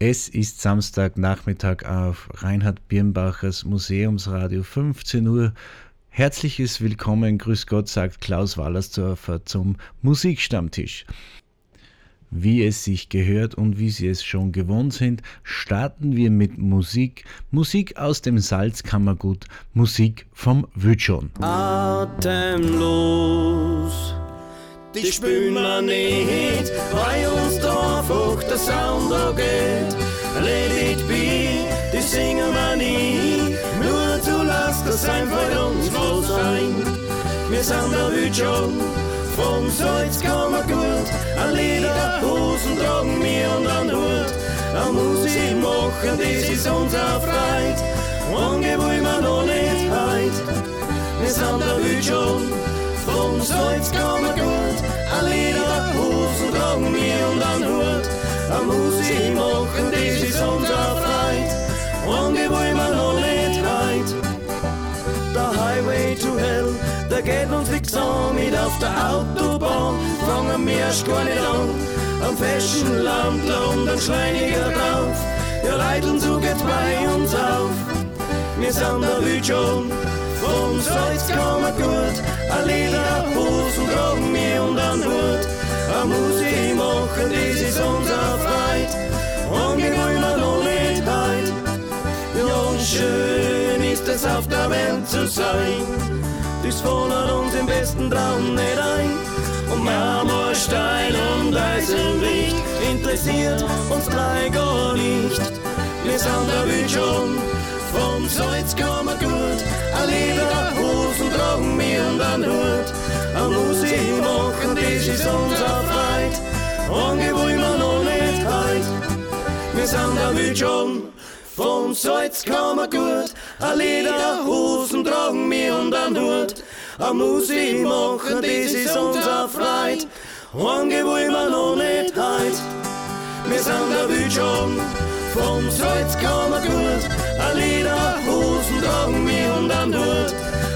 Es ist Samstagnachmittag auf Reinhard Birnbachers Museumsradio 15 Uhr. Herzliches Willkommen, Grüß Gott, sagt Klaus Wallersdorfer zum Musikstammtisch. Wie es sich gehört und wie Sie es schon gewohnt sind, starten wir mit Musik. Musik aus dem Salzkammergut, Musik vom Wütschon. Atemlos die spüren wir nicht, weil uns da einfach der Sound geht. Let it be, die singen wir nie, nur zu Last, das einfach uns wohl sein. Wir sind da heute schon, vom Salz man gut, an Lederhosen tragen wir und an Hut. An Musik machen, das ist unser Freit, lange wollen wir noch nicht heut. Wir sind da heute schon, Salz kann man gut, an Lederhosen tragen wir und an Hut. An Musik machen, das ist unser Freit. Lange wollen wir noch nicht heut. Der Highway to Hell, der geht uns fix an mit auf der Autobahn. Fangen wir erst gar nicht an, am festen Landler und ein Schleiniger drauf. Ja, Reiteln, so geht's bei uns auf. Wir sind heute schon vom Salz kommen gut, a Lederhosen tragen wir und an Hut. A Musik machen, das ist unser Freit, angewöhnen wir noch nicht heut. Ja, schön ist es auf der Welt zu sein, das fordert uns im besten Traum nicht ein. Und Marmorstein und Eisenlicht interessiert uns drei gar nicht. Wir sind da schon vom Salz kommen gut, a Lederhosen tragen wir und. Musik machen, das ist unser Freit, Ange wollen wir noch nicht heut. Wir sind da wild schon, vom Salz kommen gut, a Lederhosen tragen wir und an Hut. A Musik machen, das ist unser Freit, Ange wollen wir noch nicht heut. Wir sind da wild schon, vom Salz kommen gut, a Lederhosen tragen wir und an Hut.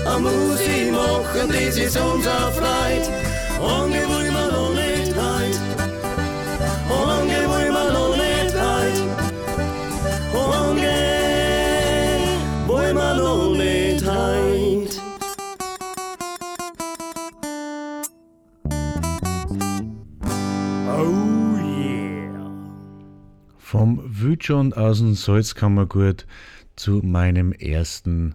A Musik machen, das ist unser Freit. Lange wollen wir noch nicht heut. Lange wollen wir noch nicht heut. Lange wollen wir noch nicht heut. Oh yeah. Vom Wütschon aus dem Salzkammergut zu meinem ersten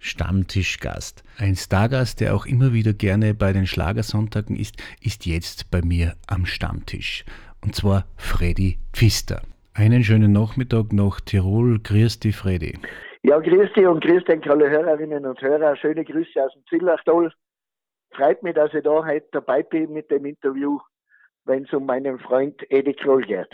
Stammtischgast. Ein Stargast, der auch immer wieder gerne bei den Schlagersonntagen ist, ist jetzt bei mir am Stammtisch. Und zwar Freddy Pfister. Einen schönen Nachmittag nach Tirol. Grüß dich, Freddy. Ja, grüß dich und grüß dich alle Hörerinnen und Hörer. Schöne Grüße aus dem Zillachtal. Freut mich, dass ich da heute dabei bin mit dem Interview, wenn es um meinen Freund Eddie Kroll geht.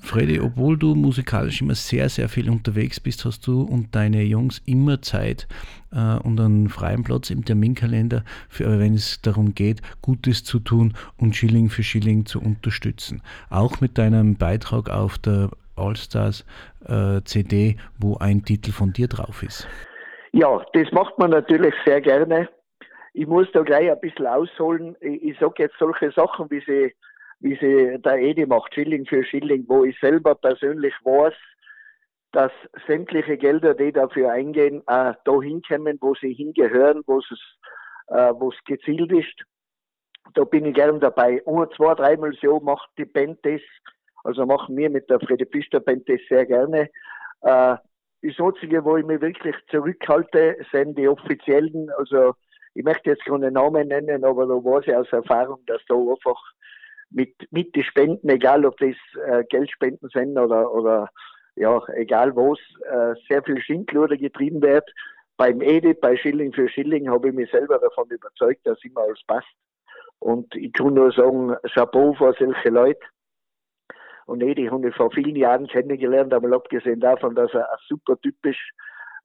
Freddy, obwohl du musikalisch immer sehr, sehr viel unterwegs bist, hast du und deine Jungs immer Zeit äh, und einen freien Platz im Terminkalender, für, wenn es darum geht, Gutes zu tun und Schilling für Schilling zu unterstützen. Auch mit deinem Beitrag auf der Allstars äh, CD, wo ein Titel von dir drauf ist. Ja, das macht man natürlich sehr gerne. Ich muss da gleich ein bisschen ausholen. Ich, ich sage jetzt solche Sachen, wie sie wie sie der Edi macht, Schilling für Schilling, wo ich selber persönlich weiß, dass sämtliche Gelder, die dafür eingehen, auch da hinkommen, wo sie hingehören, wo es, äh, gezielt ist. Da bin ich gern dabei. Ein, zwei, dreimal so macht die Band das, also machen wir mit der Freddy Pfister Band das sehr gerne. Äh, das Einzige, wo ich mich wirklich zurückhalte, sind die offiziellen, also ich möchte jetzt keine Namen nennen, aber da weiß ich aus Erfahrung, dass da einfach mit, mit den Spenden, egal ob das äh, Geldspenden sind oder, oder ja, egal was, äh, sehr viel Schindluder getrieben wird. Beim Edith, bei Schilling für Schilling, habe ich mich selber davon überzeugt, dass immer alles passt. Und ich kann nur sagen, Chapeau vor solche Leute. Und Edith habe ich vor vielen Jahren kennengelernt, aber abgesehen davon, dass er super Typ ist,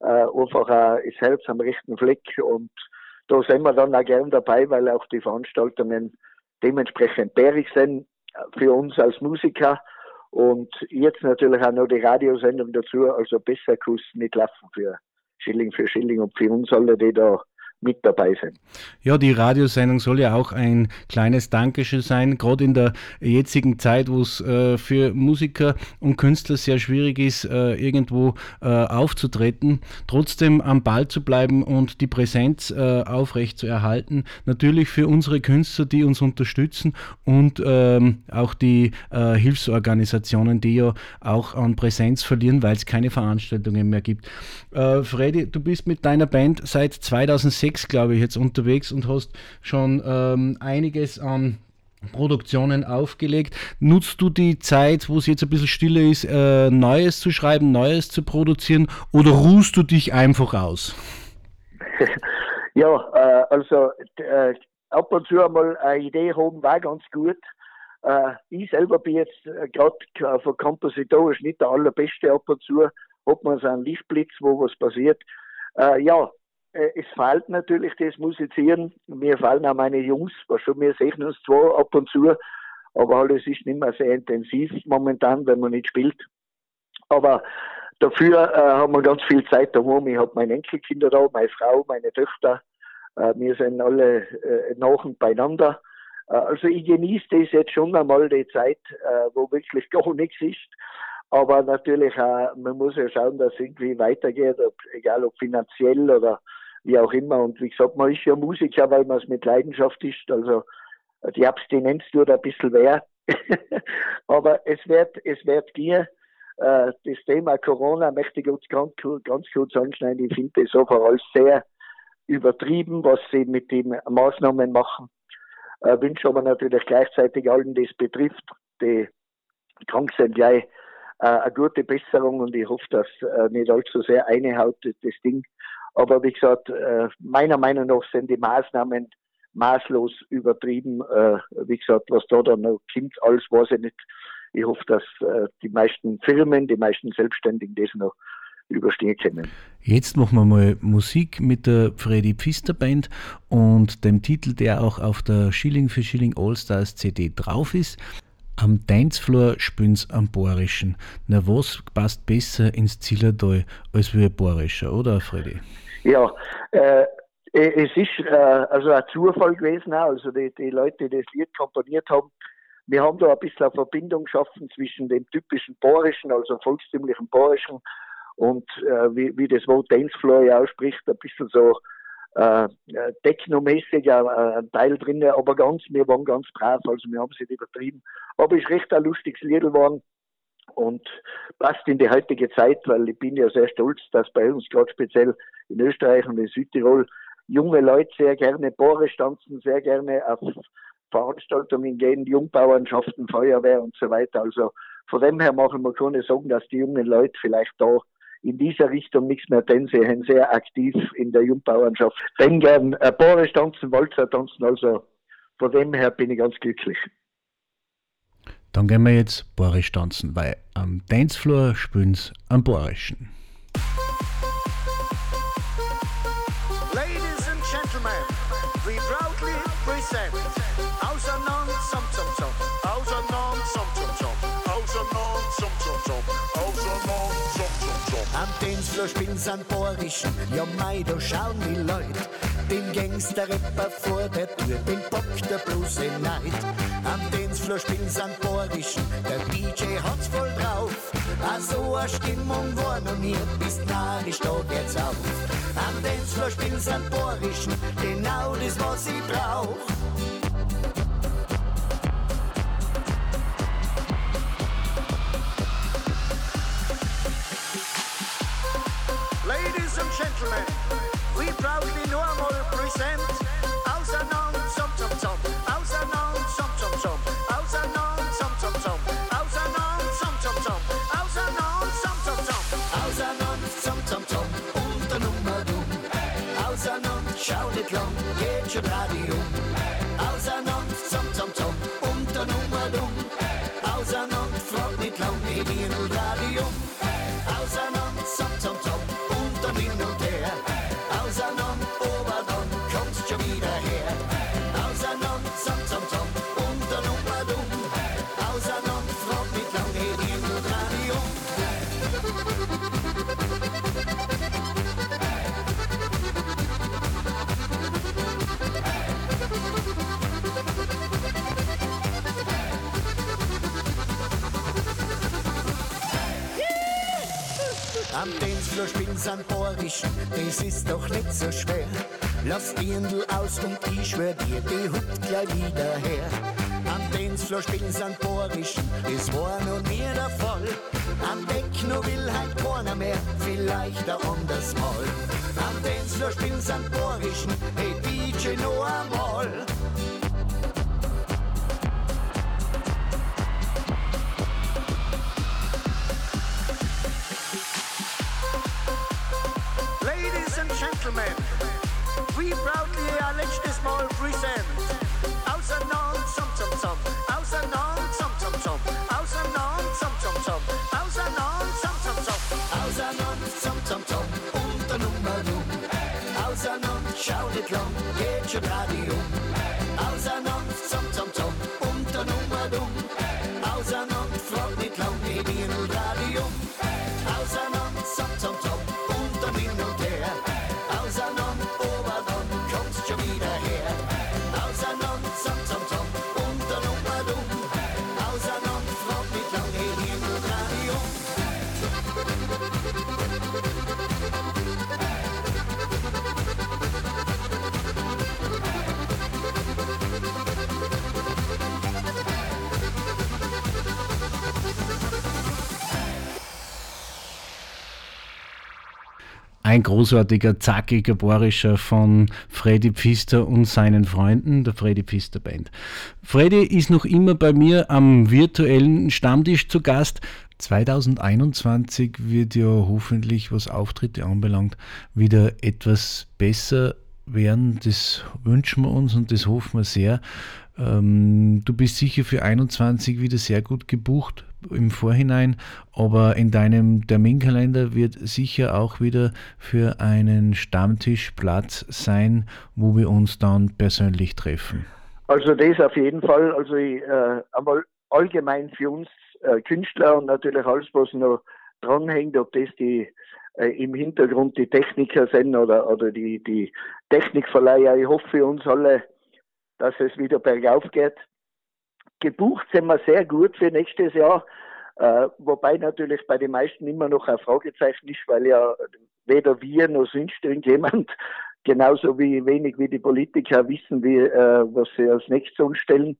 äh, einfach ein, das Herz am rechten Fleck. Und da sind wir dann auch gern dabei, weil auch die Veranstaltungen dementsprechend bärig sind für uns als Musiker. Und jetzt natürlich auch noch die Radiosendung dazu, also besser es nicht laufen für Schilling für Schilling und für uns alle, die da mit dabei sein. Ja, die Radiosendung soll ja auch ein kleines Dankeschön sein, gerade in der jetzigen Zeit, wo es äh, für Musiker und Künstler sehr schwierig ist, äh, irgendwo äh, aufzutreten, trotzdem am Ball zu bleiben und die Präsenz äh, aufrecht zu erhalten. Natürlich für unsere Künstler, die uns unterstützen und ähm, auch die äh, Hilfsorganisationen, die ja auch an Präsenz verlieren, weil es keine Veranstaltungen mehr gibt. Äh, Freddy, du bist mit deiner Band seit 2006, glaube ich, jetzt unterwegs und hast schon ähm, einiges an Produktionen aufgelegt. Nutzt du die Zeit, wo es jetzt ein bisschen stiller ist, äh, Neues zu schreiben, Neues zu produzieren oder ruhst du dich einfach aus? ja, äh, also äh, ab und zu einmal eine Idee haben war ganz gut. Äh, ich selber bin jetzt äh, gerade von kompositorisch nicht der allerbeste ab und zu, hat man so einen Lichtblitz, wo was passiert. Äh, ja, es fehlt natürlich das Musizieren. Mir fallen auch meine Jungs, was schon wir sehen uns zwar ab und zu, aber alles ist nicht mehr sehr intensiv momentan, wenn man nicht spielt. Aber dafür äh, haben wir ganz viel Zeit daheim. Ich habe meine Enkelkinder da, meine Frau, meine Töchter. Äh, wir sind alle äh, nach und beieinander. Äh, also ich genieße das jetzt schon einmal die Zeit, äh, wo wirklich gar nichts ist. Aber natürlich, äh, man muss ja schauen, dass es irgendwie weitergeht, ob, egal ob finanziell oder wie auch immer. Und wie gesagt, man ist ja Musiker, weil man es mit Leidenschaft ist. Also die Abstinenz tut ein bisschen weh. Aber es wird, es wird gehen. Äh, das Thema Corona möchte ich ganz, ganz, kurz anschneiden. Ich finde das overall sehr übertrieben, was sie mit den Maßnahmen machen. Äh, wünsche aber natürlich gleichzeitig allen, die es betrifft, die krank sind, gleich äh, eine gute Besserung und ich hoffe, dass äh, nicht allzu sehr eine Haut das Ding. Aber wie gesagt, äh, meiner Meinung nach sind die Maßnahmen maßlos übertrieben. Äh, wie gesagt, was da dann noch kommt, alles weiß ich nicht. Ich hoffe, dass äh, die meisten Firmen, die meisten Selbstständigen das noch überstehen können. Jetzt machen wir mal Musik mit der Freddy Pfister Band und dem Titel, der auch auf der Schilling für Schilling All-Stars CD drauf ist. Am Dancefloor spüren's am Bohrischen. Na, was passt besser ins Zillertal als wie ein Bohrischer, oder Freddy? Ja, äh, es ist äh, also ein Zufall gewesen, auch. also die, die Leute, die das Lied komponiert haben, wir haben da ein bisschen eine Verbindung geschaffen zwischen dem typischen Bohrischen, also volkstümlichen Bohrischen und äh, wie, wie das Wort Dancefloor ja ausspricht, ein bisschen so äh, äh, technomäßig äh, ein Teil drin, aber ganz, wir waren ganz brav, also wir haben es nicht übertrieben. Aber ist recht ein lustiges Lied geworden und passt in die heutige Zeit, weil ich bin ja sehr stolz, dass bei uns gerade speziell in Österreich und in Südtirol junge Leute sehr gerne Bohre tanzen, sehr gerne auf Veranstaltungen gehen, Jungbauernschaften, Feuerwehr und so weiter. Also von dem her machen wir keine Sorgen, dass die jungen Leute vielleicht da in dieser Richtung nichts mehr denn sie sind sehr aktiv in der Jungbauernschaft. Denn gern äh, Bohre tanzen, Walzer tanzen, also von dem her bin ich ganz glücklich. Dann gehen wir jetzt Borisch tanzen, weil am Dancefloor spielen sie am Borischen. Ladies and gentlemen, we proudly present Am Dancefloor spielen sie am Borischen, ja mei, da schauen die Leute. Den Gangster-Rapper vor der Tür, den Bock der bloße Neid. Am Dancefloor spielen sie am Borischen, der DJ hat's voll drauf. A so a Stimmung war noch nie, bis narrisch, da geht's auf. Am Dancefloor spielen sie am Borischen, genau das, was ich brauch. Gentlemen, we proudly normal present Auseinander, zum, zum, zum. Zum, zum, zum. Auseinander, zum, zum, zum. Auseinander, zum, zum, zum. Auseinander, zum, zum, zum. Auseinander, zum, zum, zum. Und der Nummer dumm. Auseinander, schau nicht lang, geht schon Radio. Am Dancefloor spielen sind Borischen, das ist doch nicht so schwer. Lass Dirndl aus und ich schwör dir, die hupt gleich wieder her. Am Dancefloor spielen sind Borischen, das war noch nie der Fall. Am Techno will halt keiner mehr, vielleicht ein anderes Mal. Am Dancefloor spielen sind Borischen, hey DJ noch einmal. Ein großartiger, zackiger Bohrischer von Freddy Pfister und seinen Freunden, der Freddy Pfister Band. Freddy ist noch immer bei mir am virtuellen Stammtisch zu Gast. 2021 wird ja hoffentlich, was Auftritte anbelangt, wieder etwas besser werden. Das wünschen wir uns und das hoffen wir sehr. Ähm, du bist sicher für 21 wieder sehr gut gebucht im Vorhinein, aber in deinem Terminkalender wird sicher auch wieder für einen Stammtisch Platz sein, wo wir uns dann persönlich treffen. Also das auf jeden Fall. Also ich, äh, einmal allgemein für uns äh, Künstler und natürlich alles, was noch dranhängt, ob das die äh, im Hintergrund die Techniker sind oder, oder die, die Technikverleiher. Ich hoffe für uns alle, dass es wieder bergauf geht. Gebucht sind wir sehr gut für nächstes Jahr, äh, wobei natürlich bei den meisten immer noch ein Fragezeichen ist, weil ja weder wir noch sonst irgendjemand, genauso wie wenig wie die Politiker wissen, wie, äh, was sie als nächstes umstellen.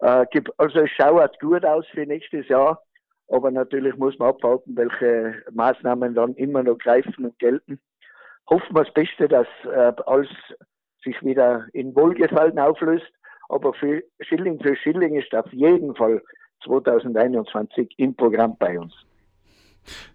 Äh, also es schaut gut aus für nächstes Jahr, aber natürlich muss man abwarten, welche Maßnahmen dann immer noch greifen und gelten. Hoffen wir das Beste, dass äh, alles sich wieder in Wohlgefallen auflöst, aber für Schilling für Schilling ist auf jeden Fall 2021 im Programm bei uns.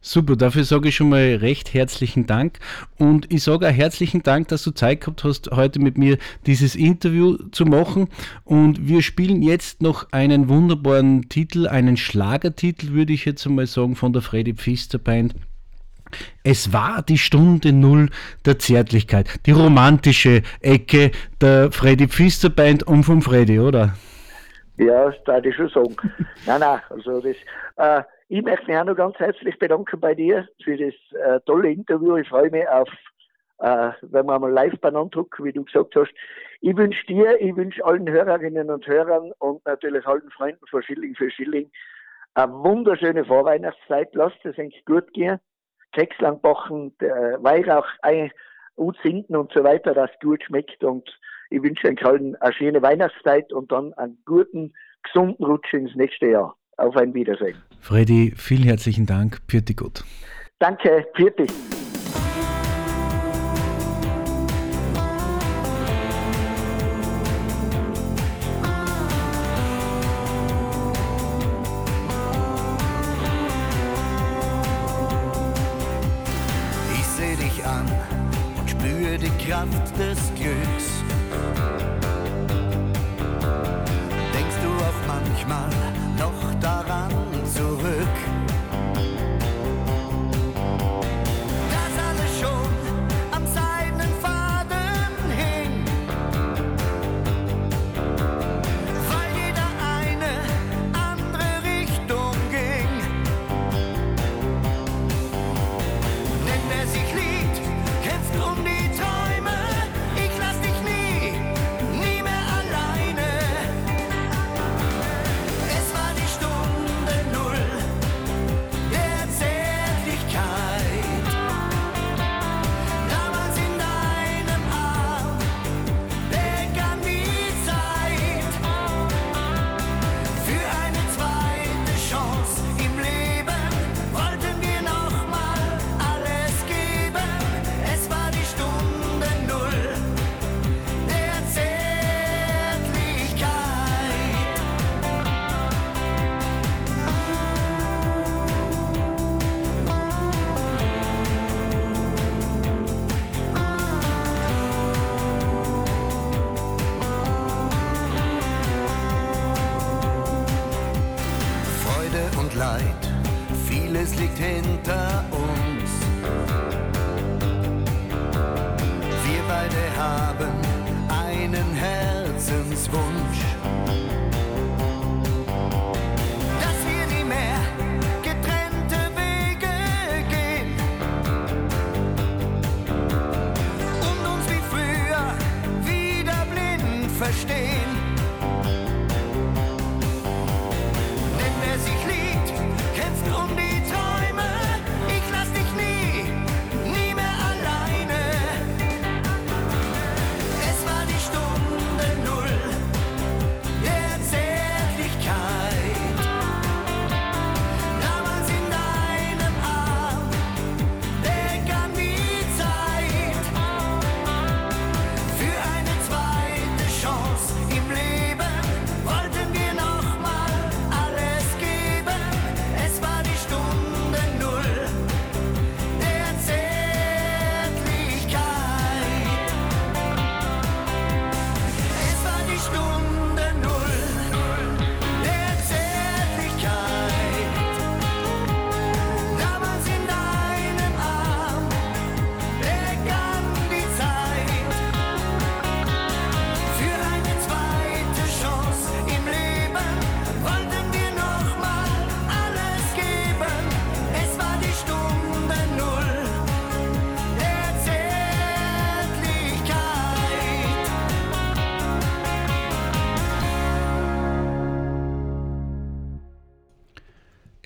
Super, dafür sage ich schon mal recht herzlichen Dank und ich sage auch herzlichen Dank, dass du Zeit gehabt hast, heute mit mir dieses Interview zu machen und wir spielen jetzt noch einen wunderbaren Titel, einen Schlagertitel, würde ich jetzt einmal sagen, von der Freddy Pfister Band. Es war die Stunde Null der Zärtlichkeit, die romantische Ecke der Freddy Pfister Band und vom Freddy, oder? Ja, das darf ich schon sagen. nein, nein, also das, äh, ich möchte mich auch noch ganz herzlich bedanken bei dir für das äh, tolle Interview. Ich freue mich auf, äh, wenn wir mal live beieinander hocken, wie du gesagt hast. Ich wünsche dir, ich wünsche allen Hörerinnen und Hörern und natürlich allen Freunden von Schilling für Schilling eine wunderschöne Vorweihnachtszeit. Lasst es euch gut gehen. Keks lang backen, äh, Weihrauch ein, gut sinken und so weiter, das gut schmeckt und ich wünsche euch allen eine schöne Weihnachtszeit und dann einen guten, gesunden Rutsch ins nächste Jahr. Auf ein Wiedersehen. Freddy, vielen herzlichen Dank. Pürti gut. Danke, für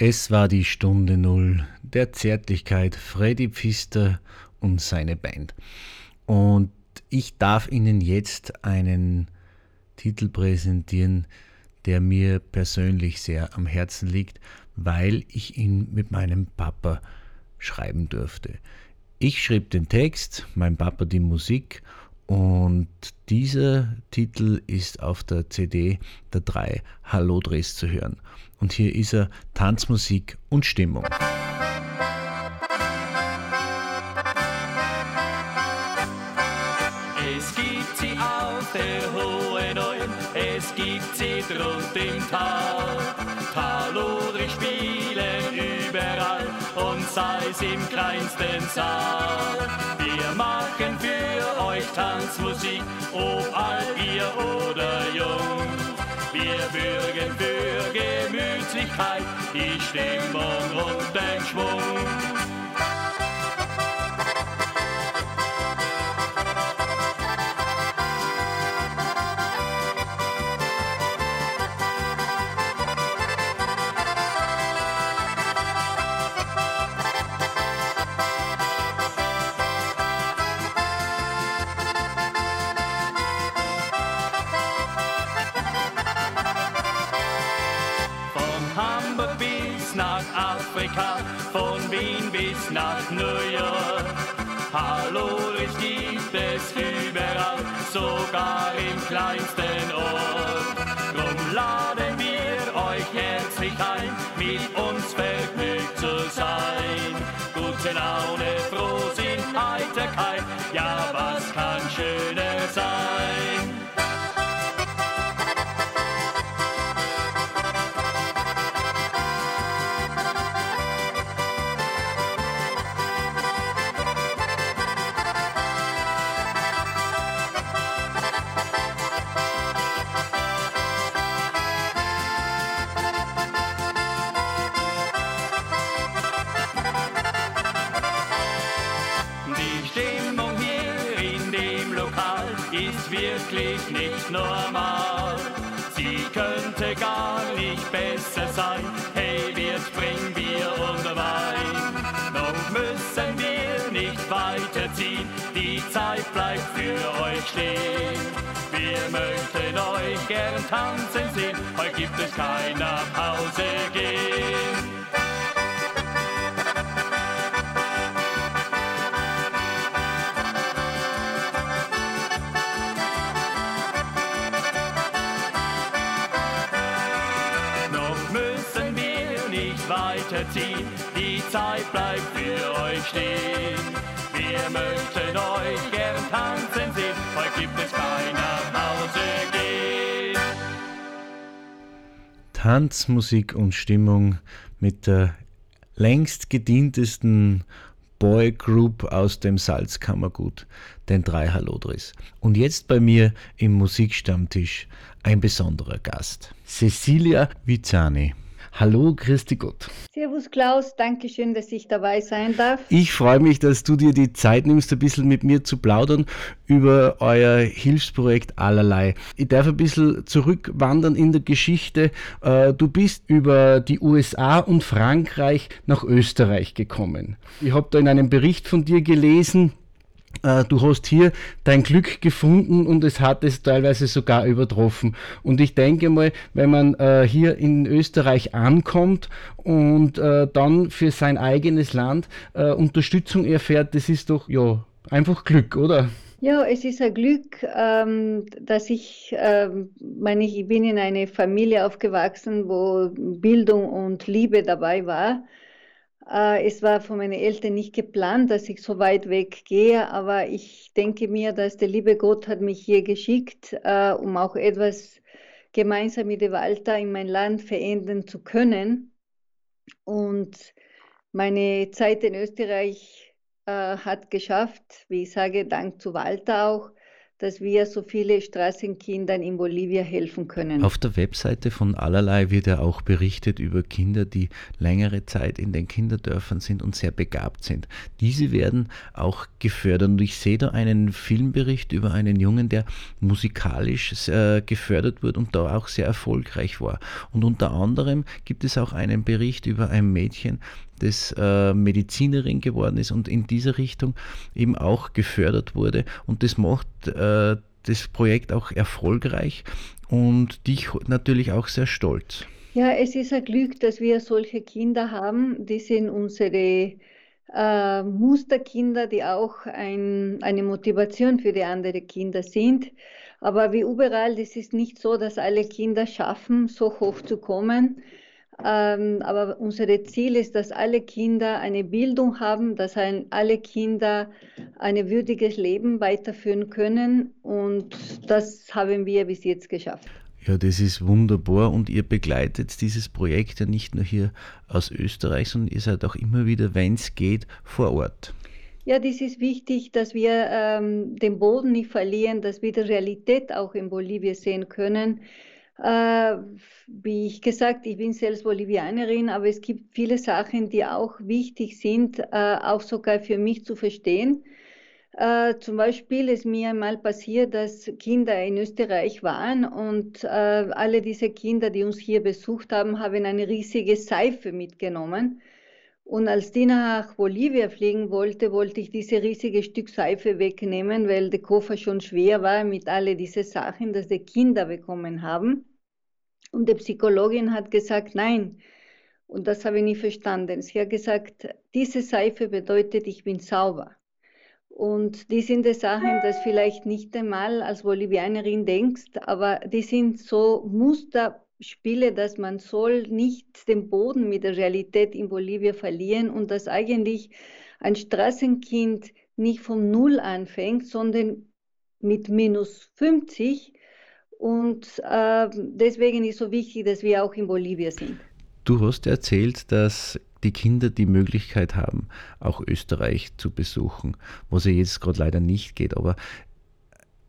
Es war die Stunde Null der Zärtlichkeit Freddy Pfister und seine Band. Und ich darf Ihnen jetzt einen Titel präsentieren, der mir persönlich sehr am Herzen liegt, weil ich ihn mit meinem Papa schreiben durfte. Ich schrieb den Text, mein Papa die Musik und dieser Titel ist auf der CD der drei Hallodrehs zu hören. Und hier ist er Tanzmusik und Stimmung. Es gibt sie auf der hohen Alm, es gibt sie drunter im Tal. Talodri spielen überall und sei es im kleinsten Saal. Wir machen euch Tanzmusik, ob alt ihr oder jung. Wir bürgen für Gemütlichkeit, die Stimmung und den Schwung. Nach New York. Hallo, es gibt es überall, sogar im kleinsten Ort. Drum laden wir euch herzlich ein, mit uns vergnügt zu sein. Gute Laune, Frohsinn, Heiterkeit, ja, was kann schöner sein? Könnte gar nicht besser sein. Hey, wir bringen Bier und Wein. Noch müssen wir nicht weiterziehen. Die Zeit bleibt für euch stehen. Wir möchten euch gern tanzen sehen. Heute gibt es kein nach Hause gehen. Stehen. Wir möchten euch gern tanzen sehen, heute gibt es kein nach Hause gehen. Tanzmusik und Stimmung mit der längst gedientesten Boygroup aus dem Salzkammergut, den drei Hallodris. Und jetzt bei mir im Musikstammtisch ein besonderer Gast, Cecilia Vizani. Hallo, Christi Gott. Servus Klaus, danke schön, dass ich dabei sein darf. Ich freue mich, dass du dir die Zeit nimmst, ein bisschen mit mir zu plaudern über euer Hilfsprojekt allerlei. Ich darf ein bisschen zurückwandern in der Geschichte. Äh, Du bist über die USA und Frankreich nach Österreich gekommen. Ich habe da in einem Bericht von dir gelesen, du hast hier dein Glück gefunden und es hat es teilweise sogar übertroffen. Und ich denke mal, wenn man äh, hier in Österreich ankommt und äh, dann für sein eigenes Land äh, Unterstützung erfährt, das ist doch ja einfach Glück, oder? Ja, es ist ein Glück, ähm, dass ich, ähm, meine, ich bin in eine Familie aufgewachsen, wo Bildung und Liebe dabei war. Äh, es war von meinen Eltern nicht geplant, dass ich so weit weg gehe, aber ich denke mir, dass der liebe Gott hat mich hier geschickt, äh, um auch etwas gemeinsam mit dem Walter in mein Land verändern zu können. Und meine Zeit in Österreich äh, hat geschafft, wie ich sage, dank zu Walter auch, dass wir so viele Straßenkindern in Bolivien helfen können. Auf der Webseite von Allerlei wird ja auch berichtet über Kinder, die längere Zeit in den Kinderdörfern sind und sehr begabt sind. Diese werden auch gefördert. Und ich sehe da einen Filmbericht über einen Jungen, der musikalisch äh, gefördert wurde und da auch sehr erfolgreich war. Und unter anderem gibt es auch einen Bericht über ein Mädchen, das äh, Medizinerin geworden ist und in dieser Richtung eben auch gefördert wurde. Und das macht äh, das Projekt auch erfolgreich und dich natürlich auch sehr stolz. Ja, es ist ein Glück, dass wir solche Kinder haben. Die sind unsere äh, Musterkinder, die auch ein, eine Motivation für die anderen Kinder sind. Aber wie überall, das ist nicht so, dass alle Kinder schaffen, so hoch zu kommen. Ähm, aber unser Ziel ist, dass alle Kinder eine Bildung haben, dass ein, alle Kinder ein würdiges Leben weiterführen können. Und das haben wir bis jetzt geschafft. Ja, das ist wunderbar und ihr begleitet dieses Projekt ja nicht nur hier aus Österreich, sondern ihr seid auch immer wieder, wenn es geht, vor Ort. Ja, das ist wichtig, dass wir ähm, den Boden nicht verlieren, dass wir die Realität auch in Bolivien sehen können. Äh, wie ich gesagt, ich bin selbst Bolivianerin, aber es gibt viele Sachen, die auch wichtig sind, äh, auch sogar für mich zu verstehen. Äh, zum Beispiel ist mir einmal passiert, dass Kinder in Österreich waren und äh, alle diese Kinder, die uns hier besucht haben, haben eine riesige Seife mitgenommen. Und als die nach Bolivien fliegen wollte, wollte ich diese riesige Stück Seife wegnehmen, weil der Koffer schon schwer war mit all diesen Sachen, dass die Kinder bekommen haben. Und die Psychologin hat gesagt, nein. Und das habe ich nie verstanden. Sie hat gesagt, diese Seife bedeutet, ich bin sauber. Und die sind die Sachen, das vielleicht nicht einmal als Bolivianerin denkst, aber die sind so Musterspiele, dass man soll nicht den Boden mit der Realität in Bolivien verlieren und dass eigentlich ein Straßenkind nicht vom Null anfängt, sondern mit minus 50. Und äh, deswegen ist so wichtig, dass wir auch in Bolivien sind. Du hast erzählt, dass die Kinder die Möglichkeit haben, auch Österreich zu besuchen, was ja jetzt gerade leider nicht geht. Aber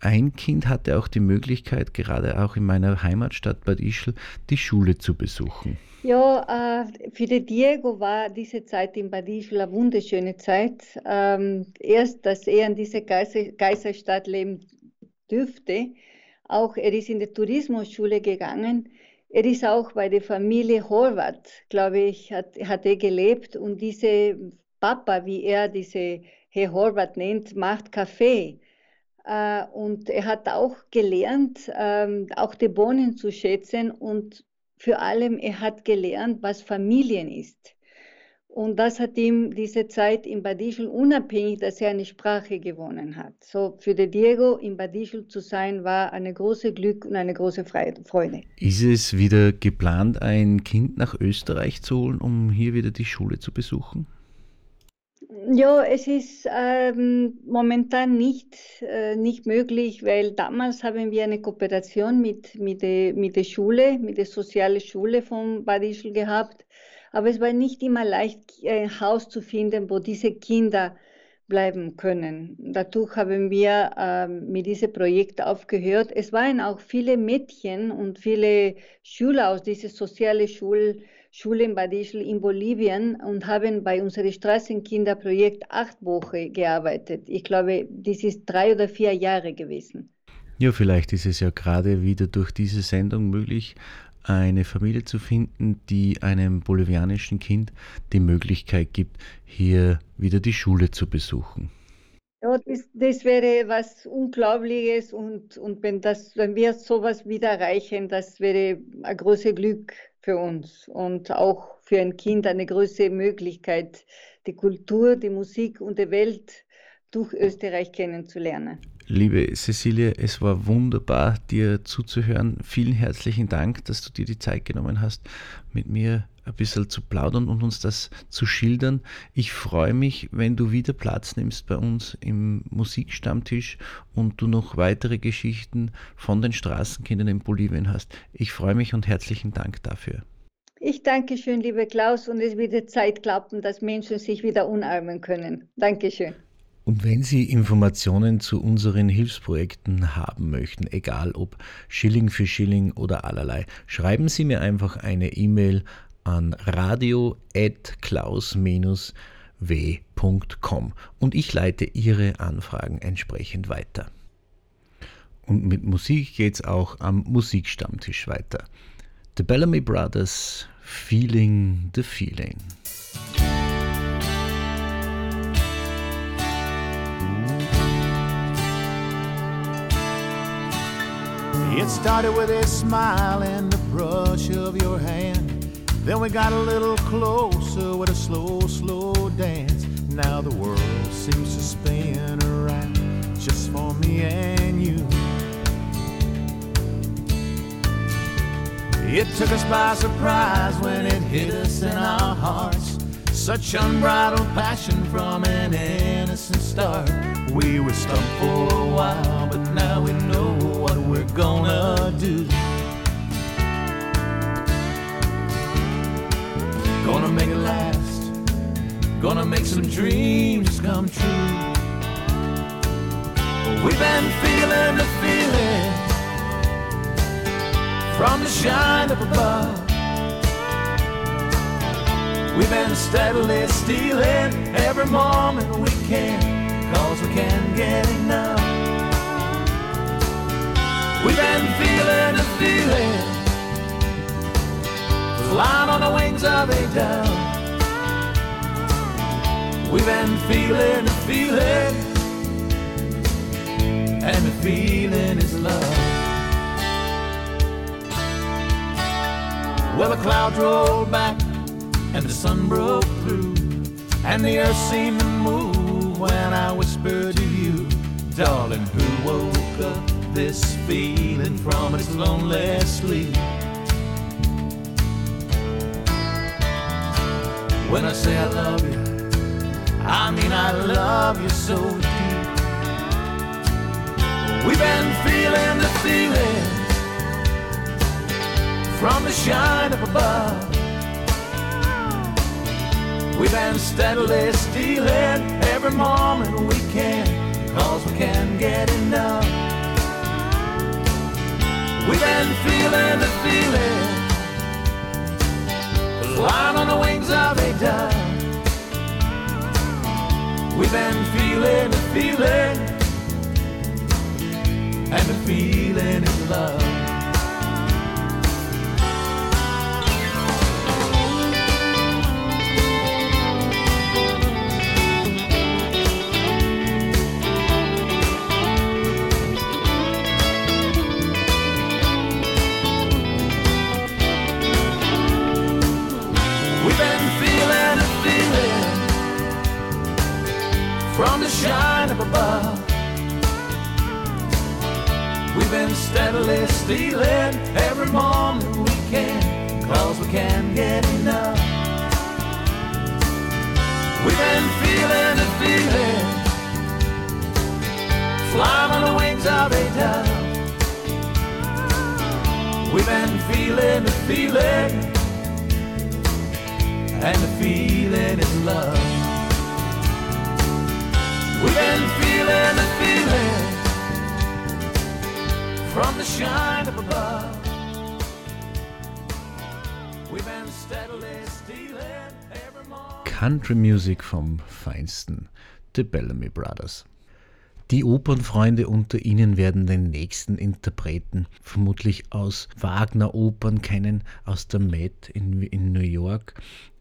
ein Kind hatte auch die Möglichkeit, gerade auch in meiner Heimatstadt Bad Ischl, die Schule zu besuchen. Ja, äh, für den Diego war diese Zeit in Bad Ischl eine wunderschöne Zeit. Ähm, erst, dass er in dieser Geister, Geisterstadt leben dürfte. Auch er ist in die Tourismusschule gegangen. Er ist auch bei der Familie Horvath, glaube ich, hat, hat er gelebt. Und diese Papa, wie er diese Herr Horvath nennt, macht Kaffee. Äh, und er hat auch gelernt, ähm, auch die Bohnen zu schätzen und vor allem er hat gelernt, was Familien ist. Und das hat ihm diese Zeit in Bad Ischl unabhängig, dass er eine Sprache gewonnen hat. So für den Diego in Bad Ischl zu sein, war eine große Glück und eine große Freude. Ist es wieder geplant, ein Kind nach Österreich zu holen, um hier wieder die Schule zu besuchen? Ja, es ist ähm, momentan nicht, äh, nicht möglich, weil damals haben wir eine Kooperation mit, mit, der, mit der Schule, mit der sozialen Schule von Bad Ischl gehabt. Aber es war nicht immer leicht, ein Haus zu finden, wo diese Kinder bleiben können. Dadurch haben wir ähm, mit diesem Projekt aufgehört. Es waren auch viele Mädchen und viele Schüler aus dieser sozialen Schule, Schule in Badischl in Bolivien und haben bei unserem Straßenkinderprojekt acht Wochen gearbeitet. Ich glaube, das ist drei oder vier Jahre gewesen. Ja, vielleicht ist es ja gerade wieder durch diese Sendung möglich, eine Familie zu finden, die einem bolivianischen Kind die Möglichkeit gibt, hier wieder die Schule zu besuchen. Ja, das, das wäre was Unglaubliches und, und wenn, das, wenn wir sowas wieder erreichen, das wäre ein großes Glück für uns und auch für ein Kind eine große Möglichkeit, die Kultur, die Musik und die Welt durch Österreich kennenzulernen. Liebe Cecilie, es war wunderbar, dir zuzuhören. Vielen herzlichen Dank, dass du dir die Zeit genommen hast, mit mir ein bisschen zu plaudern und uns das zu schildern. Ich freue mich, wenn du wieder Platz nimmst bei uns im Musikstammtisch und du noch weitere Geschichten von den Straßenkindern in Bolivien hast. Ich freue mich und herzlichen Dank dafür. Ich danke schön, liebe Klaus, und es wird Zeit klappen, dass Menschen sich wieder umarmen können. Dankeschön. Und wenn Sie Informationen zu unseren Hilfsprojekten haben möchten, egal ob Schilling für Schilling oder allerlei, schreiben Sie mir einfach eine E-Mail an radio.klaus-w.com und ich leite Ihre Anfragen entsprechend weiter. Und mit Musik geht's auch am Musikstammtisch weiter. The Bellamy Brothers, Feeling the Feeling. It started with a smile and the brush of your hand. Then we got a little closer with a slow, slow dance. Now the world seems to spin around just for me and you. It took us by surprise when it hit us in our hearts. Such unbridled passion from an innocent start. We were stumped for a while, but now we know what we're gonna do. Make it last. Gonna make some dreams come true. We've been feeling the feeling from the shine up above. We've been steadily stealing every moment we can, cause we can't get enough. We've been feeling the feeling, flying on the wings of a dove. We've been feeling the feeling, and the feeling is love. Well, the clouds rolled back and the sun broke through, and the earth seemed to move when I whispered to you, darling, who woke up this feeling from its lonely sleep. When I say I love you, I mean I love you so deep. We've been feeling the feeling from the shine up above. We've been steadily stealing every moment we can, cause we can't get enough. We've been feeling the feeling, flying on the wings of a dove. We've been feeling the feeling, and the feeling is love. Country Music vom Feinsten, The Bellamy Brothers. Die Opernfreunde unter Ihnen werden den nächsten Interpreten vermutlich aus Wagner-Opern kennen, aus der Met in, in New York,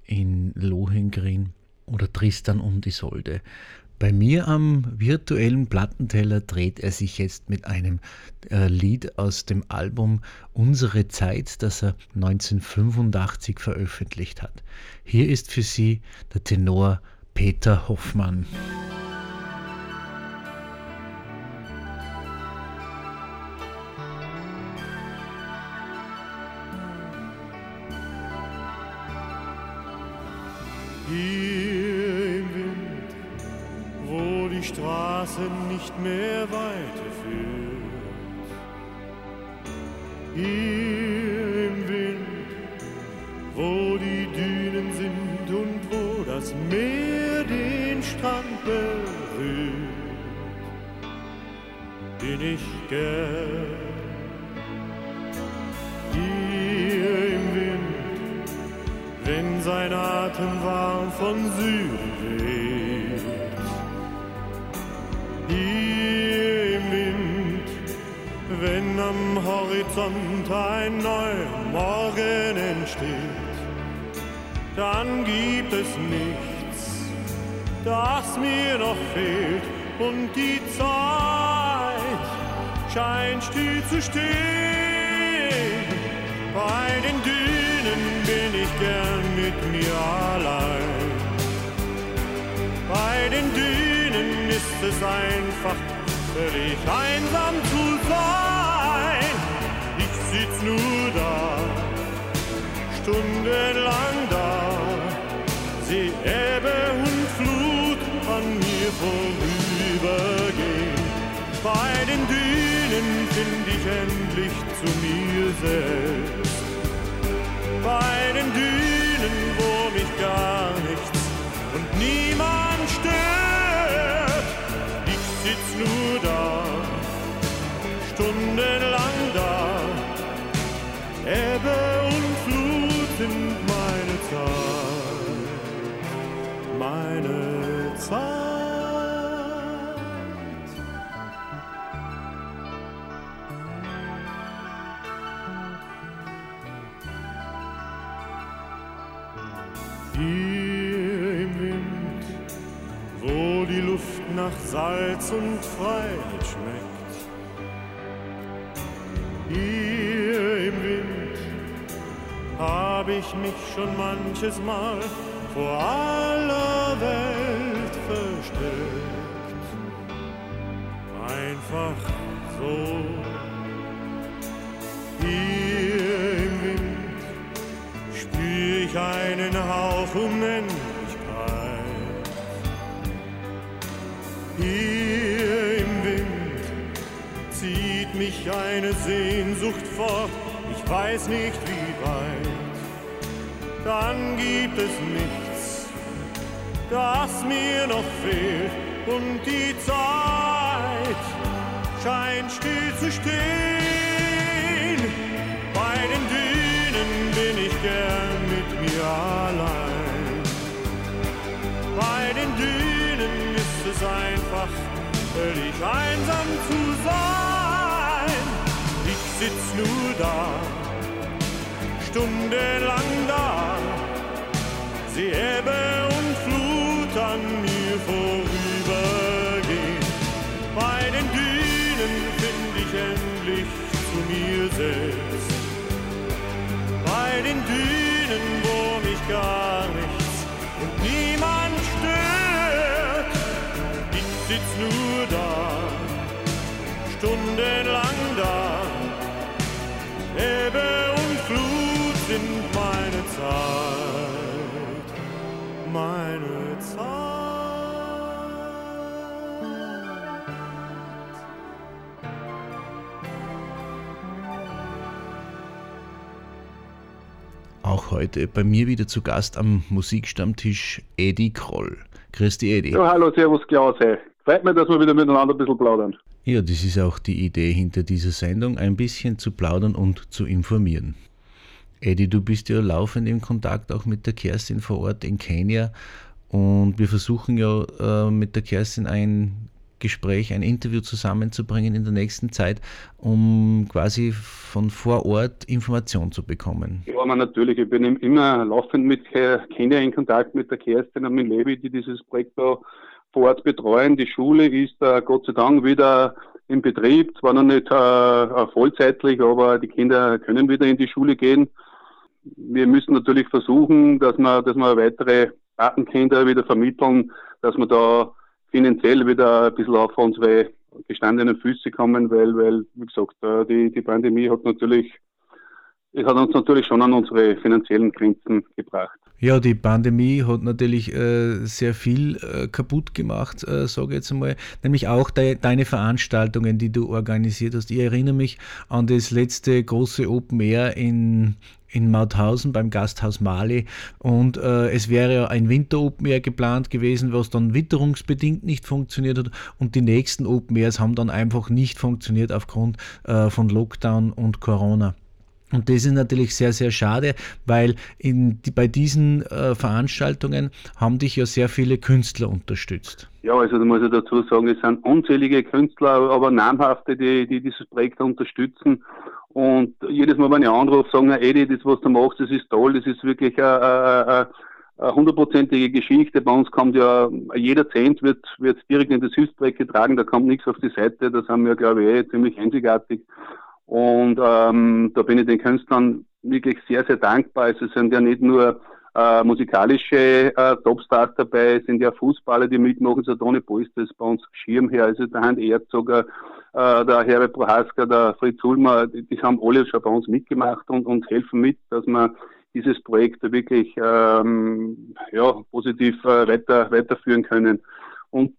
in Lohengrin oder Tristan und Isolde. Bei mir am virtuellen Plattenteller dreht er sich jetzt mit einem äh, Lied aus dem Album Unsere Zeit, das er 1985 veröffentlicht hat. Hier ist für Sie der Tenor Peter Hoffmann. Straße nicht mehr weiterführt. Hier im Wind, wo die Dünen sind und wo das Meer den Strand berührt, bin ich gern. Hier im Wind, wenn sein Atem warm von Süden Horizont ein neuer Morgen entsteht, dann gibt es nichts, das mir noch fehlt und die Zeit scheint still zu stehen. Bei den Dünen bin ich gern mit mir allein. Bei den Dünen ist es einfach völlig einsam zu sein. Nur da, stundenlang da, seh Ebbe und Flut an mir vorübergehen. Bei den Dünen find ich endlich zu mir selbst. Bei den Dünen, wo mich gar nichts und niemand stört. Ich sitz nur da, stundenlang da. Ebbe und Flut sind meine Zeit, meine Zeit. Hier im Wind, wo die Luft nach Salz und Freiheit schmeckt. Hier hab ich mich schon manches Mal vor aller Welt versteckt. Einfach so. Hier im Wind spür ich einen Hauch Unendlichkeit. Hier im Wind zieht mich eine Sehnsucht fort, ich weiß nicht wie. Dann gibt es nichts, das mir noch fehlt und die Zeit scheint still zu stehen. Bei den Dünen bin ich gern mit mir allein. Bei den Dünen ist es einfach völlig einsam zu sein. Ich sitz nur da, stundenlang da, seh Ebbe und Flut an mir vorübergehen. Bei den Dünen find ich endlich zu mir selbst. Bei den Dünen, wo mich gar nichts und niemand stört. Ich sitz nur da, stundenlang da. Ebbe und Flut sind meine Zeit, meine Zeit. heute bei mir wieder zu Gast am Musikstammtisch Eddie Kroll. Christi Eddie. Ja, hallo, servus Klaus. Hey. Freut mich, dass wir wieder miteinander ein bisschen plaudern. Ja, das ist auch die Idee hinter dieser Sendung, ein bisschen zu plaudern und zu informieren. Eddie, du bist ja laufend im Kontakt auch mit der Kerstin vor Ort in Kenia und wir versuchen ja äh, mit der Kerstin ein Gespräch, ein Interview zusammenzubringen in der nächsten Zeit, um quasi von vor Ort Information zu bekommen? Ja, man natürlich. Ich bin immer laufend mit Kenia in Kontakt mit der Kerstin und mit Levi, die dieses Projekt da vor Ort betreuen. Die Schule ist äh, Gott sei Dank wieder in Betrieb, zwar noch nicht äh, vollzeitlich, aber die Kinder können wieder in die Schule gehen. Wir müssen natürlich versuchen, dass wir, dass wir weitere Patenkinder wieder vermitteln, dass wir da finanziell wieder ein bisschen auf unsere gestandenen Füße kommen, weil, weil wie gesagt, äh, die, die Pandemie hat natürlich, es hat uns natürlich schon an unsere finanziellen Grenzen gebracht. Ja, die Pandemie hat natürlich äh, sehr viel äh, kaputt gemacht, äh, sage ich jetzt einmal. Nämlich auch de deine Veranstaltungen, die du organisiert hast. Ich erinnere mich an das letzte große Open Air in, in Mauthausen beim Gasthaus Mali und äh, es wäre ja ein Winter Open Air geplant gewesen, was dann witterungsbedingt nicht funktioniert hat und die nächsten Open Airs haben dann einfach nicht funktioniert aufgrund äh, von Lockdown und Corona. Und das ist natürlich sehr, sehr schade, weil in, bei diesen äh, Veranstaltungen haben dich ja sehr viele Künstler unterstützt. Ja, also da muss ich dazu sagen, es sind unzählige Künstler, aber namhafte, die, die dieses Projekt unterstützen. Und jedes Mal, wenn ich anrufe, sagen, Edi, das, was du machst, das ist toll, das ist wirklich eine, hundertprozentige Geschichte. Bei uns kommt ja jeder Cent wird, wird direkt in das Hilfsprojekt getragen, da kommt nichts auf die Seite, das haben wir, glaube ich, eh ziemlich einzigartig. Und ähm, da bin ich den Künstlern wirklich sehr, sehr dankbar. Also es sind ja nicht nur äh, musikalische äh, Topstars dabei, es sind ja Fußballer, die mitmachen. So Toni Polster ist bei uns Schirmherr, also der Hand Erzoger, äh, der Herbert Prohaska, der Fritz Ulmer, die, die, haben alle schon bei uns mitgemacht und, und helfen mit, dass wir dieses Projekt wirklich ähm, ja, positiv äh, weiter, weiterführen können. Und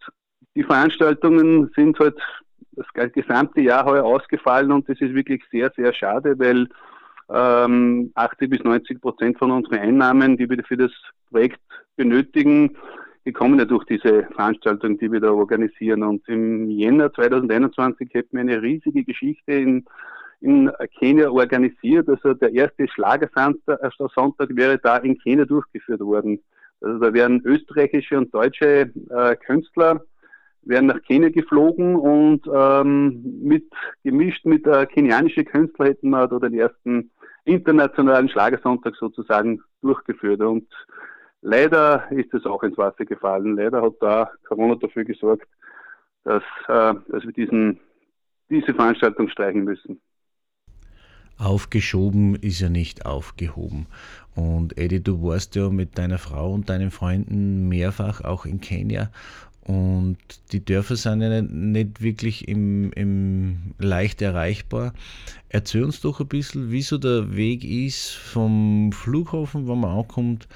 die Veranstaltungen sind halt das gesamte Jahr heuer ausgefallen und das ist wirklich sehr, sehr schade, weil ähm, 80 bis 90 Prozent von unseren Einnahmen, die wir für das Projekt benötigen, die kommen ja durch diese Veranstaltung, die wir da organisieren. Und im Jänner 2021 hätten wir eine riesige Geschichte in, in Kenia organisiert. Also der erste Schlagersonntag wäre da in Kenia durchgeführt worden. Also da werden österreichische und deutsche äh, Künstler werden nach Kenia geflogen und ähm, mit, gemischt mit äh, kenianischen Künstlern hätten wir da den ersten internationalen Schlagersonntag sozusagen durchgeführt. Und leider ist es auch ins Wasser gefallen. Leider hat da Corona dafür gesorgt, dass, äh, dass wir diesen, diese Veranstaltung streichen müssen. Aufgeschoben ist ja nicht aufgehoben. Und Eddie, du warst ja mit deiner Frau und deinen Freunden mehrfach auch in Kenia und die Dörfer sind ja nicht, nicht wirklich im, im leicht erreichbar. Erzähl uns doch ein bisschen, wie so der Weg ist vom Flughafen, wo man ankommt,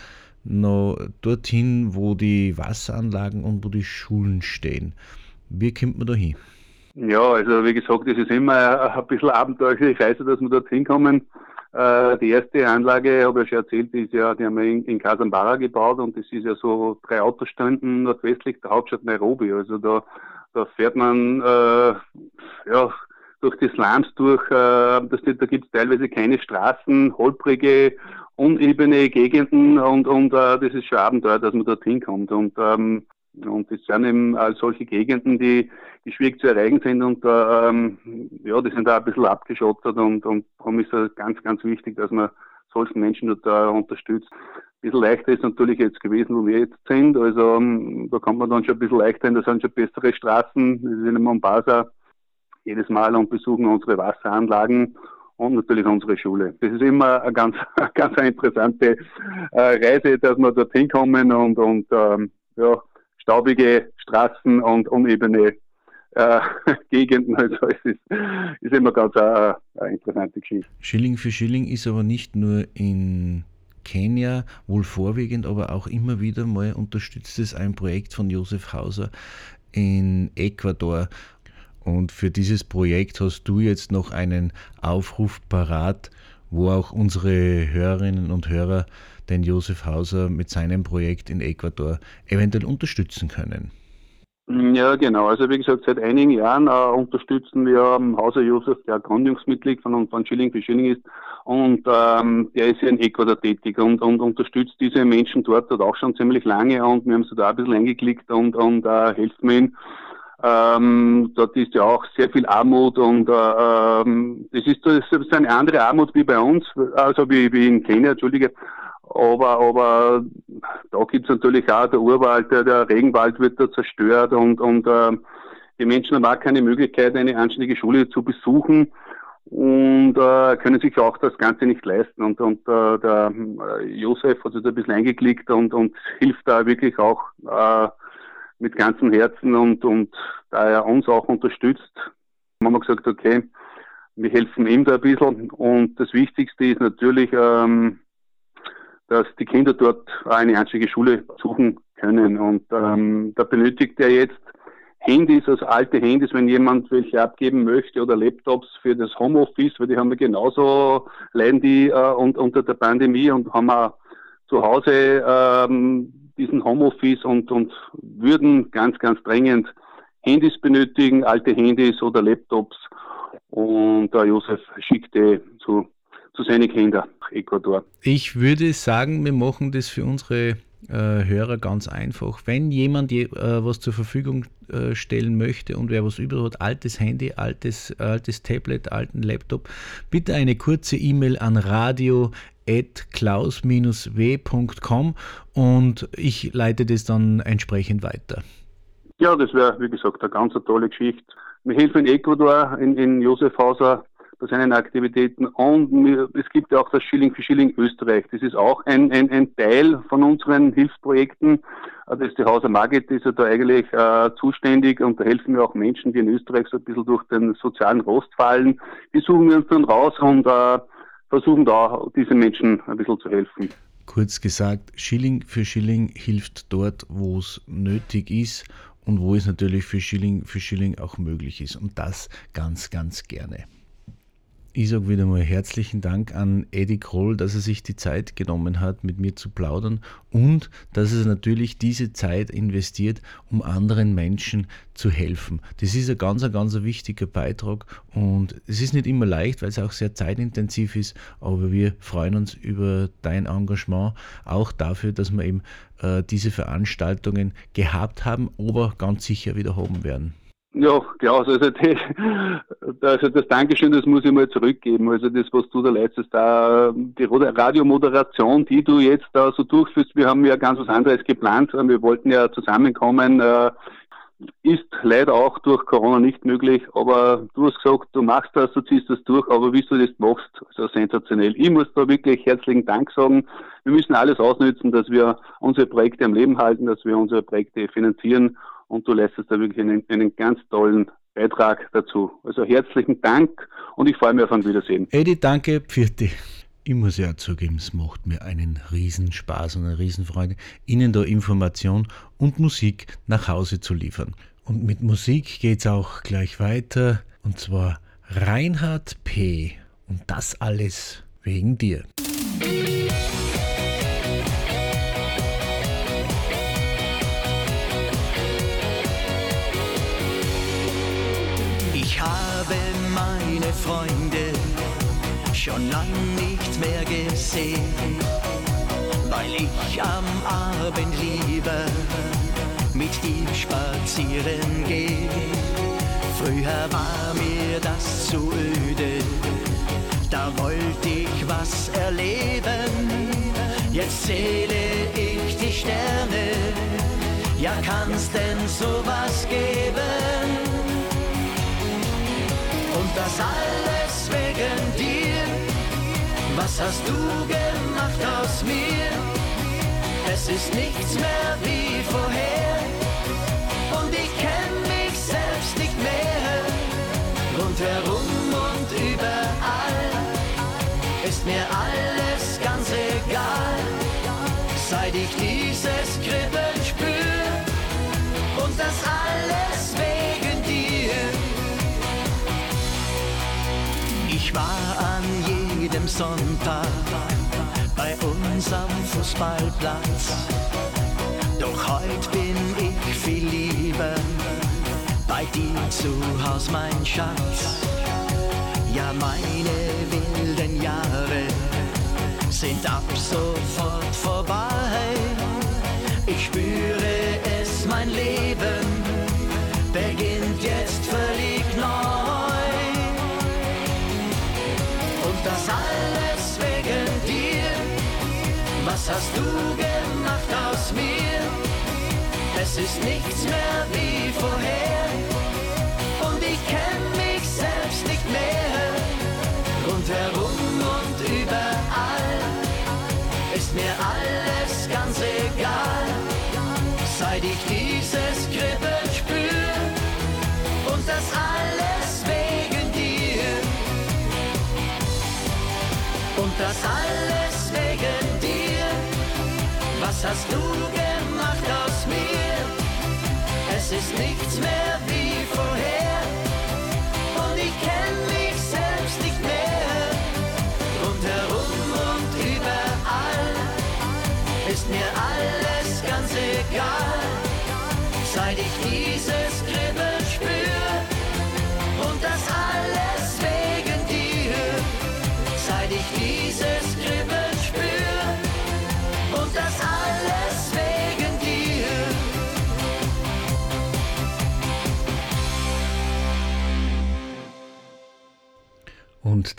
noch dorthin, wo die Wasseranlagen und wo die Schulen stehen. Wie kommt man da hin? Ja, also wie gesagt, es ist immer ein bisschen abenteuerliche Reise, dass wir dorthin kommen. Äh, die erste Anlage, habe ich ja schon erzählt, ist ja, die haben wir in, in Casambara gebaut und das ist ja so drei Autostunden nordwestlich der Hauptstadt Nairobi. Also da, da fährt man äh, ja durch die Slums durch, äh, das, da gibt es teilweise keine Straßen, holprige, unebene Gegenden und, und äh, das ist schon Abenteuer, dass man dorthin kommt. Und ähm, und das sind eben all solche Gegenden, die, die schwierig zu erreichen sind und äh, ähm, ja, die sind da ein bisschen abgeschottet und, und darum ist es ganz, ganz wichtig, dass man solchen Menschen äh, unterstützt. Ein bisschen leichter ist natürlich jetzt gewesen, wo wir jetzt sind. Also ähm, da kommt man dann schon ein bisschen leichter hin, da sind schon bessere Straßen. Wir sind in Mombasa jedes Mal und besuchen unsere Wasseranlagen und natürlich unsere Schule. Das ist immer eine ganz, ganz interessante äh, Reise, dass wir dorthin kommen und, und ähm, ja, staubige Straßen und unebene äh, Gegenden. Also es ist, ist immer ganz eine, eine interessante Geschichte. Schilling für Schilling ist aber nicht nur in Kenia, wohl vorwiegend, aber auch immer wieder mal unterstützt es ein Projekt von Josef Hauser in Ecuador. Und für dieses Projekt hast du jetzt noch einen Aufruf parat, wo auch unsere Hörerinnen und Hörer den Josef Hauser mit seinem Projekt in Ecuador eventuell unterstützen können. Ja, genau. Also wie gesagt, seit einigen Jahren äh, unterstützen wir ähm, Hauser Josef, der Gründungsmitglied von, von Schilling für Schilling ist. Und ähm, der ist ja in Ecuador tätig und, und unterstützt diese Menschen dort, dort auch schon ziemlich lange. Und wir haben so da ein bisschen eingeklickt und, und äh, helfen ihnen. Ähm, dort ist ja auch sehr viel Armut und äh, ähm, das, ist, das ist eine andere Armut wie bei uns, also wie, wie in Kenia, Entschuldige. Aber, aber da gibt's natürlich auch der Urwald, der, der Regenwald wird da zerstört und, und äh, die Menschen haben auch keine Möglichkeit, eine anständige Schule zu besuchen und äh, können sich auch das Ganze nicht leisten. Und, und äh, der äh, Josef hat sich da ein bisschen eingeklickt und, und hilft da wirklich auch äh, mit ganzem Herzen und, und da er uns auch unterstützt, haben wir gesagt, okay, wir helfen ihm da ein bisschen und das Wichtigste ist natürlich, ähm, dass die Kinder dort eine einzige Schule suchen können. Und ähm, da benötigt er jetzt Handys, also alte Handys, wenn jemand welche abgeben möchte oder Laptops für das Homeoffice, weil die haben wir genauso, leiden die äh, und, unter der Pandemie und haben auch zu Hause ähm, diesen Homeoffice und, und würden ganz, ganz dringend Handys benötigen, alte Handys oder Laptops. Und der Josef schickte zu zu seinen Kindern Ecuador. Ich würde sagen, wir machen das für unsere äh, Hörer ganz einfach. Wenn jemand je, äh, was zur Verfügung äh, stellen möchte und wer was über hat, altes Handy, altes, altes Tablet, alten Laptop, bitte eine kurze E-Mail an radio klaus-w.com und ich leite das dann entsprechend weiter. Ja, das wäre, wie gesagt, eine ganz tolle Geschichte. Wir helfen in Ecuador, in, in Josef Hauser, bei seinen Aktivitäten. Und es gibt ja auch das Schilling für Schilling Österreich. Das ist auch ein, ein, ein Teil von unseren Hilfsprojekten. Das ist die Hauser Margit, ist ja da eigentlich äh, zuständig und da helfen wir auch Menschen, die in Österreich so ein bisschen durch den sozialen Rost fallen. Die suchen wir uns dann raus und äh, versuchen da diesen Menschen ein bisschen zu helfen. Kurz gesagt, Schilling für Schilling hilft dort, wo es nötig ist und wo es natürlich für Schilling für Schilling auch möglich ist. Und das ganz, ganz gerne. Ich sage wieder mal herzlichen Dank an Eddie Kroll, dass er sich die Zeit genommen hat, mit mir zu plaudern und dass er natürlich diese Zeit investiert, um anderen Menschen zu helfen. Das ist ein ganz, ganz wichtiger Beitrag und es ist nicht immer leicht, weil es auch sehr zeitintensiv ist, aber wir freuen uns über dein Engagement, auch dafür, dass wir eben äh, diese Veranstaltungen gehabt haben, aber ganz sicher wieder haben werden. Ja, Klaus, also, die, also das Dankeschön, das muss ich mal zurückgeben. Also das, was du da leistest, die Radiomoderation, die du jetzt da so durchführst, wir haben ja ganz was anderes geplant. Wir wollten ja zusammenkommen, äh, ist leider auch durch Corona nicht möglich, aber du hast gesagt, du machst das, du ziehst das durch, aber wie du das machst, so sensationell. Ich muss da wirklich herzlichen Dank sagen. Wir müssen alles ausnützen, dass wir unsere Projekte am Leben halten, dass wir unsere Projekte finanzieren und du leistest da wirklich einen, einen ganz tollen Beitrag dazu. Also herzlichen Dank und ich freue mich auf ein Wiedersehen. Edi, danke, Pfirti. Ich muss ja zugeben, es macht mir einen Riesenspaß und eine Riesenfreude, Ihnen da Information und Musik nach Hause zu liefern. Und mit Musik geht es auch gleich weiter, und zwar Reinhard P. Und das alles wegen dir. Freunde schon lang nicht mehr gesehen, weil ich am Abend lieber mit ihm spazieren gehe. Früher war mir das zu öde, da wollte ich was erleben. Jetzt zähle ich die Sterne, ja kann's denn sowas geben? Und das alles wegen dir. Was hast du gemacht aus mir? Es ist nichts mehr wie vorher. Und ich kenn mich selbst nicht mehr. Rundherum und überall ist mir alles ganz egal. Seit ich dieses Kribbeln spür und das alles wegen Ich war an jedem Sonntag bei uns am Fußballplatz. Doch heute bin ich viel lieber bei dir zu Haus, mein Schatz. Ja, meine wilden Jahre sind ab sofort vorbei. Ich spüre es, mein Leben beginnt jetzt hast du gemacht aus mir? Es ist nichts mehr wie vorher. Und ich kenn mich selbst nicht mehr. Rundherum und überall ist mir alles ganz egal. Seit ich dieses Kribbeln spür und das alles wegen dir. Und das alles. Was hast du gemacht aus mir? Es ist nichts mehr wie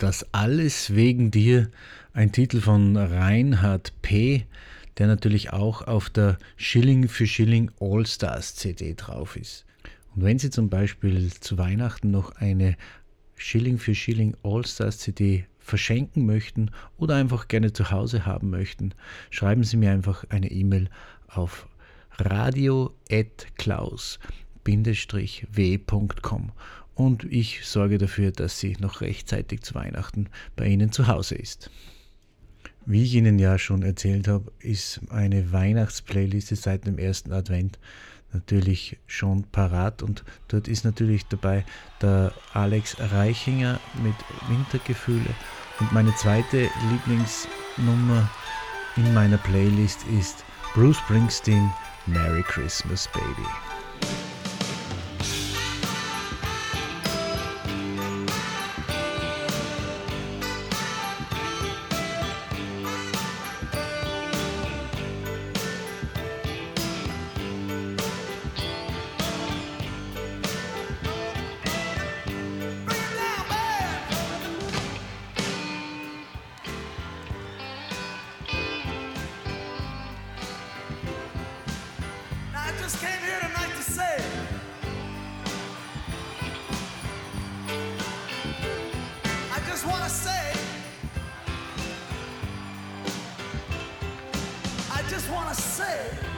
das alles wegen dir, ein Titel von Reinhard P., der natürlich auch auf der Schilling für Schilling All-Stars CD drauf ist. Und wenn Sie zum Beispiel zu Weihnachten noch eine Schilling für Schilling All-Stars CD verschenken möchten oder einfach gerne zu Hause haben möchten, schreiben Sie mir einfach eine E-Mail auf radio.klaus-w.com und ich sorge dafür, dass sie noch rechtzeitig zu Weihnachten bei Ihnen zu Hause ist. Wie ich Ihnen ja schon erzählt habe, ist eine Weihnachtsplayliste seit dem ersten Advent natürlich schon parat und dort ist natürlich dabei der Alex Reichinger mit Wintergefühle und meine zweite Lieblingsnummer in meiner Playlist ist Bruce Springsteen Merry Christmas Baby. I just want to say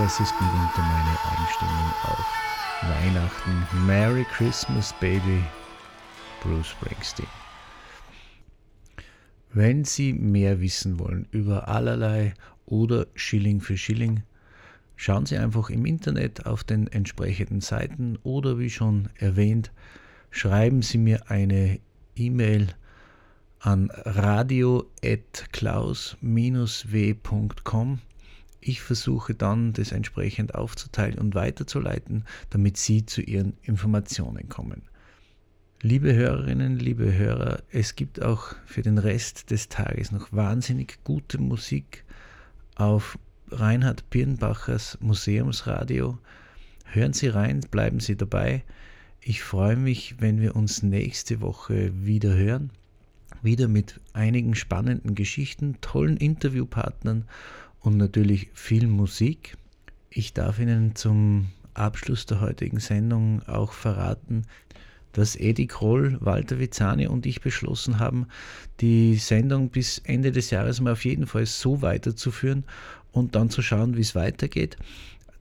das ist mitunter meine Einstellung auf Weihnachten. Merry Christmas, Baby. Bruce Springsteen. Wenn Sie mehr wissen wollen über allerlei oder Schilling für Schilling, schauen Sie einfach im Internet auf den entsprechenden Seiten oder wie schon erwähnt, schreiben Sie mir eine E-Mail an radio.klaus-w.com. Ich versuche dann, das entsprechend aufzuteilen und weiterzuleiten, damit Sie zu Ihren Informationen kommen. Liebe Hörerinnen, liebe Hörer, es gibt auch für den Rest des Tages noch wahnsinnig gute Musik auf Reinhard Birnbachers Museumsradio. Hören Sie rein, bleiben Sie dabei. Ich freue mich, wenn wir uns nächste Woche wieder hören. Wieder mit einigen spannenden Geschichten, tollen Interviewpartnern und natürlich viel Musik. Ich darf Ihnen zum Abschluss der heutigen Sendung auch verraten, dass Edi Kroll, Walter Vizani und ich beschlossen haben, die Sendung bis Ende des Jahres mal auf jeden Fall so weiterzuführen und dann zu schauen, wie es weitergeht.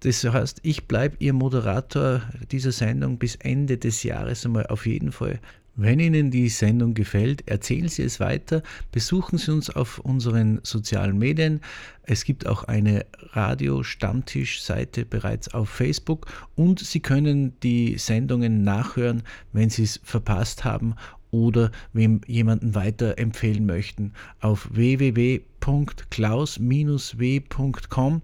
Das heißt, ich bleibe Ihr Moderator dieser Sendung bis Ende des Jahres einmal auf jeden Fall. Wenn Ihnen die Sendung gefällt, erzählen Sie es weiter, besuchen Sie uns auf unseren sozialen Medien. Es gibt auch eine Radio-Stammtisch-Seite bereits auf Facebook und Sie können die Sendungen nachhören, wenn Sie es verpasst haben oder wem jemanden weiterempfehlen möchten. Auf www.klaus-w.com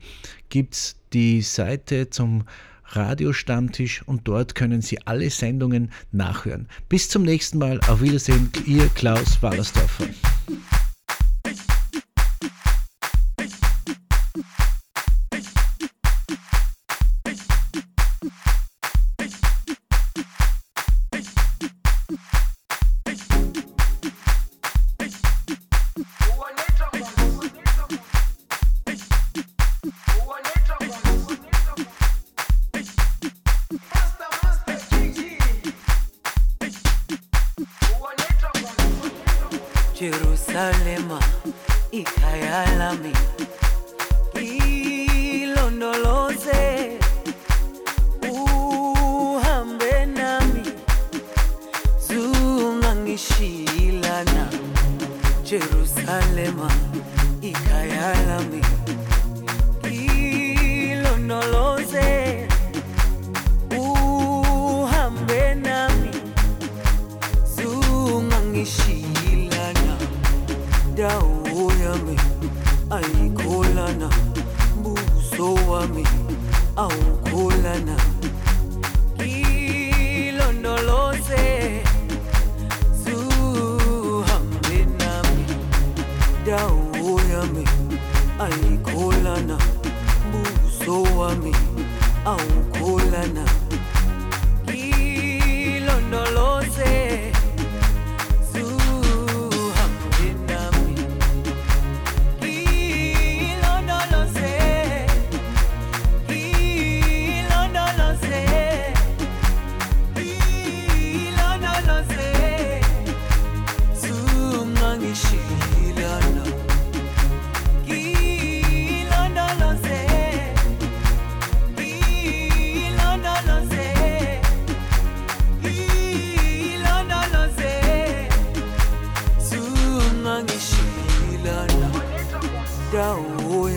gibt es die Seite zum Radiostammtisch und dort können Sie alle Sendungen nachhören. Bis zum nächsten Mal. Auf Wiedersehen, Ihr Klaus Wallersdorfer.